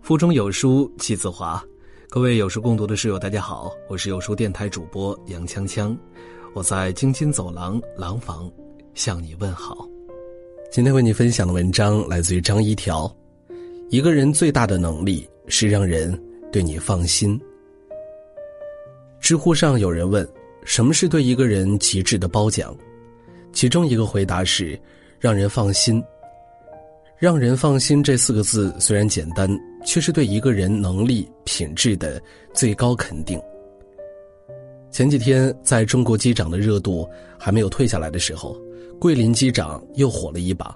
腹中有书气自华，各位有书共读的室友，大家好，我是有书电台主播杨锵锵，我在京津走廊廊坊向你问好。今天为你分享的文章来自于张一条，一个人最大的能力是让人对你放心。知乎上有人问，什么是对一个人极致的褒奖？其中一个回答是，让人放心。让人放心这四个字虽然简单，却是对一个人能力品质的最高肯定。前几天，在中国机长的热度还没有退下来的时候，桂林机长又火了一把。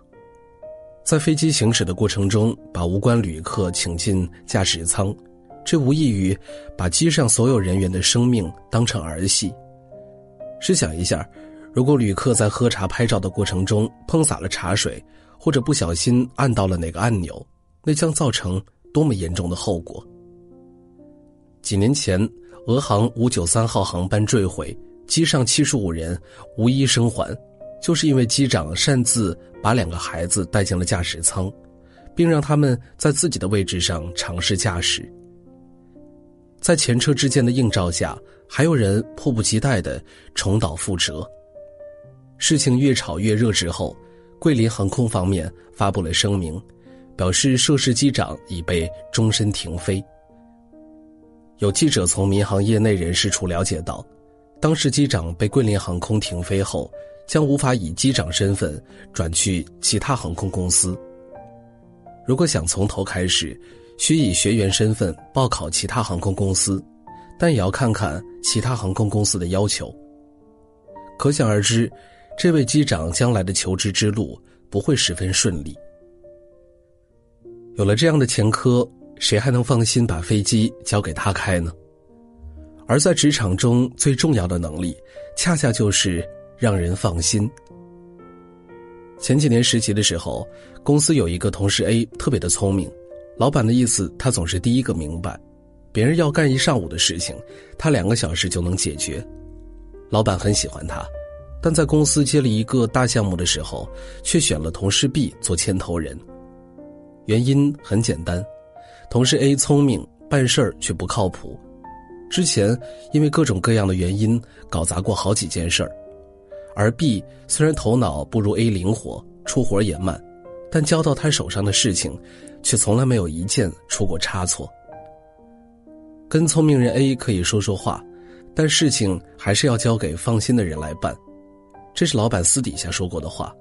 在飞机行驶的过程中，把无关旅客请进驾驶舱，这无异于把机上所有人员的生命当成儿戏。试想一下，如果旅客在喝茶拍照的过程中碰洒了茶水。或者不小心按到了哪个按钮，那将造成多么严重的后果？几年前，俄航五九三号航班坠毁，机上七十五人无一生还，就是因为机长擅自把两个孩子带进了驾驶舱，并让他们在自己的位置上尝试驾驶。在前车之鉴的映照下，还有人迫不及待的重蹈覆辙。事情越炒越热之后。桂林航空方面发布了声明，表示涉事机长已被终身停飞。有记者从民航业内人士处了解到，当时机长被桂林航空停飞后，将无法以机长身份转去其他航空公司。如果想从头开始，需以学员身份报考其他航空公司，但也要看看其他航空公司的要求。可想而知。这位机长将来的求职之路不会十分顺利。有了这样的前科，谁还能放心把飞机交给他开呢？而在职场中最重要的能力，恰恰就是让人放心。前几年实习的时候，公司有一个同事 A 特别的聪明，老板的意思他总是第一个明白，别人要干一上午的事情，他两个小时就能解决，老板很喜欢他。但在公司接了一个大项目的时候，却选了同事 B 做牵头人。原因很简单，同事 A 聪明，办事儿却不靠谱。之前因为各种各样的原因搞砸过好几件事儿，而 B 虽然头脑不如 A 灵活，出活也慢，但交到他手上的事情，却从来没有一件出过差错。跟聪明人 A 可以说说话，但事情还是要交给放心的人来办。这是老板私底下说过的话，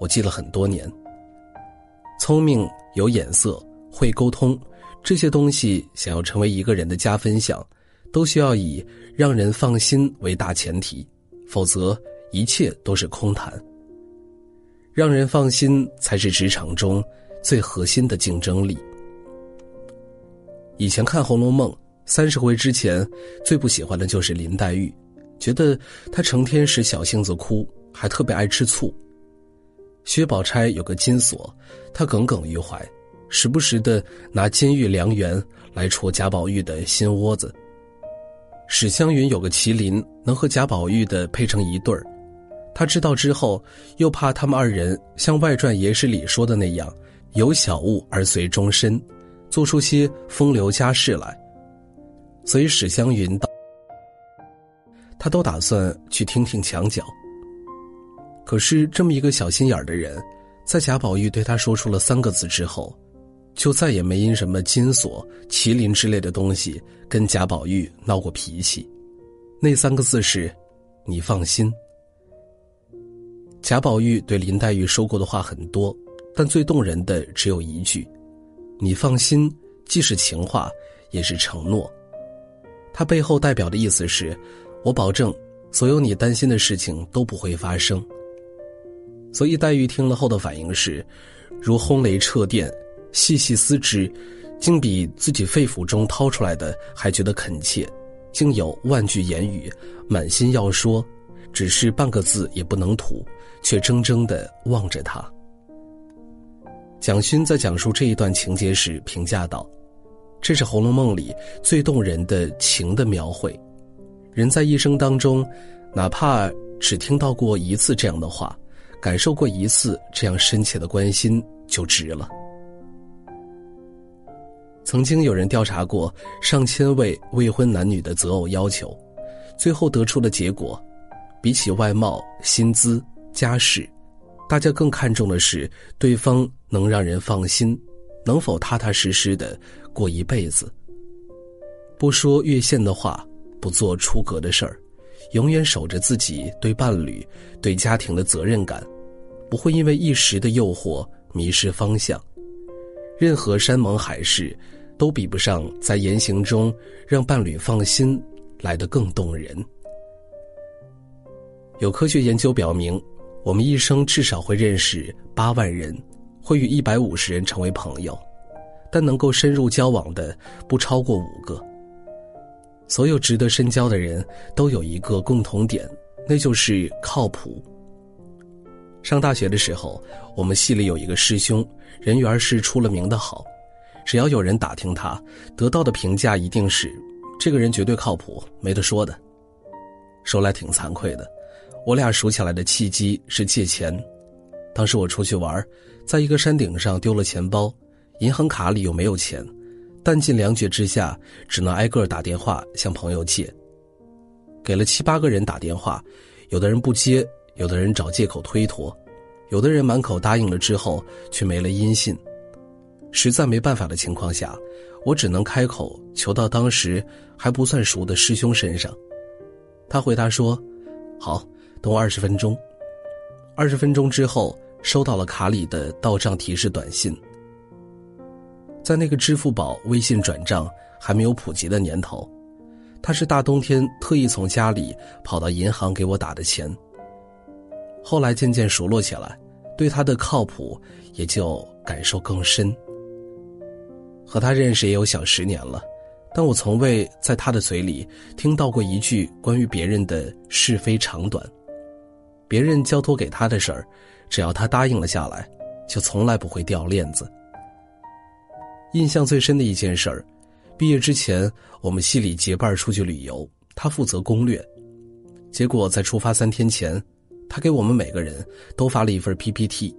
我记了很多年。聪明、有眼色、会沟通，这些东西想要成为一个人的加分项，都需要以让人放心为大前提，否则一切都是空谈。让人放心才是职场中最核心的竞争力。以前看《红楼梦》，三十回之前最不喜欢的就是林黛玉。觉得他成天使小性子哭，还特别爱吃醋。薛宝钗有个金锁，他耿耿于怀，时不时的拿金玉良缘来戳贾宝玉的心窝子。史湘云有个麒麟，能和贾宝玉的配成一对儿，他知道之后，又怕他们二人像外传野史里说的那样，有小物而随终身，做出些风流佳事来，所以史湘云道。他都打算去听听墙角。可是这么一个小心眼儿的人，在贾宝玉对他说出了三个字之后，就再也没因什么金锁、麒麟之类的东西跟贾宝玉闹过脾气。那三个字是：“你放心。”贾宝玉对林黛玉说过的话很多，但最动人的只有一句：“你放心。”既是情话，也是承诺。他背后代表的意思是。我保证，所有你担心的事情都不会发生。所以黛玉听了后的反应是，如轰雷掣电，细细思之，竟比自己肺腑中掏出来的还觉得恳切，竟有万句言语，满心要说，只是半个字也不能吐，却怔怔的望着他。蒋勋在讲述这一段情节时评价道：“这是《红楼梦》里最动人的情的描绘。”人在一生当中，哪怕只听到过一次这样的话，感受过一次这样深切的关心就值了。曾经有人调查过上千位未婚男女的择偶要求，最后得出的结果，比起外貌、薪资、家世，大家更看重的是对方能让人放心，能否踏踏实实的过一辈子。不说越线的话，不做出格的事儿，永远守着自己对伴侣、对家庭的责任感，不会因为一时的诱惑迷失方向。任何山盟海誓。都比不上在言行中让伴侣放心来得更动人。有科学研究表明，我们一生至少会认识八万人，会与一百五十人成为朋友，但能够深入交往的不超过五个。所有值得深交的人都有一个共同点，那就是靠谱。上大学的时候，我们系里有一个师兄，人缘是出了名的好。只要有人打听他，得到的评价一定是：这个人绝对靠谱，没得说的。说来挺惭愧的，我俩熟起来的契机是借钱。当时我出去玩，在一个山顶上丢了钱包，银行卡里又没有钱，弹尽粮绝之下，只能挨个打电话向朋友借。给了七八个人打电话，有的人不接，有的人找借口推脱，有的人满口答应了之后却没了音信。实在没办法的情况下，我只能开口求到当时还不算熟的师兄身上。他回答说：“好，等我二十分钟。”二十分钟之后，收到了卡里的到账提示短信。在那个支付宝、微信转账还没有普及的年头，他是大冬天特意从家里跑到银行给我打的钱。后来渐渐熟络起来，对他的靠谱也就感受更深。和他认识也有小十年了，但我从未在他的嘴里听到过一句关于别人的是非长短。别人交托给他的事儿，只要他答应了下来，就从来不会掉链子。印象最深的一件事儿，毕业之前我们系里结伴出去旅游，他负责攻略。结果在出发三天前，他给我们每个人都发了一份 PPT。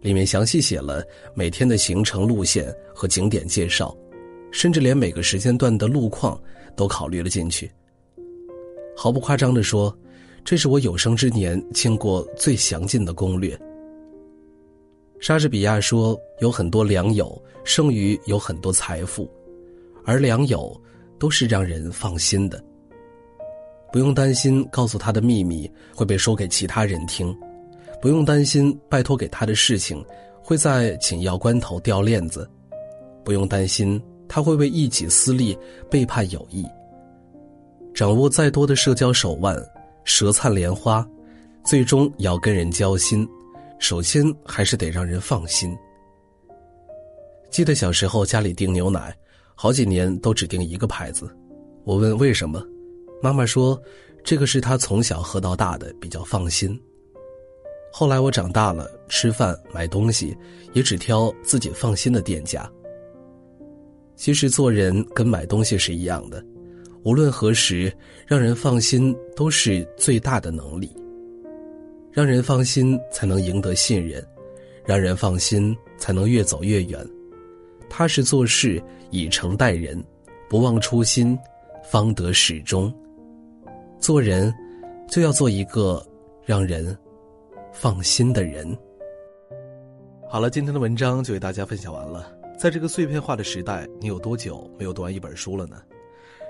里面详细写了每天的行程路线和景点介绍，甚至连每个时间段的路况都考虑了进去。毫不夸张地说，这是我有生之年见过最详尽的攻略。莎士比亚说：“有很多良友，胜于有很多财富，而良友都是让人放心的，不用担心告诉他的秘密会被说给其他人听。”不用担心拜托给他的事情会在紧要关头掉链子，不用担心他会为一己私利背叛友谊。掌握再多的社交手腕，舌灿莲花，最终要跟人交心，首先还是得让人放心。记得小时候家里订牛奶，好几年都只订一个牌子，我问为什么，妈妈说，这个是他从小喝到大的，比较放心。后来我长大了，吃饭买东西也只挑自己放心的店家。其实做人跟买东西是一样的，无论何时，让人放心都是最大的能力。让人放心才能赢得信任，让人放心才能越走越远。踏实做事，以诚待人，不忘初心，方得始终。做人，就要做一个让人。放心的人。好了，今天的文章就为大家分享完了。在这个碎片化的时代，你有多久没有读完一本书了呢？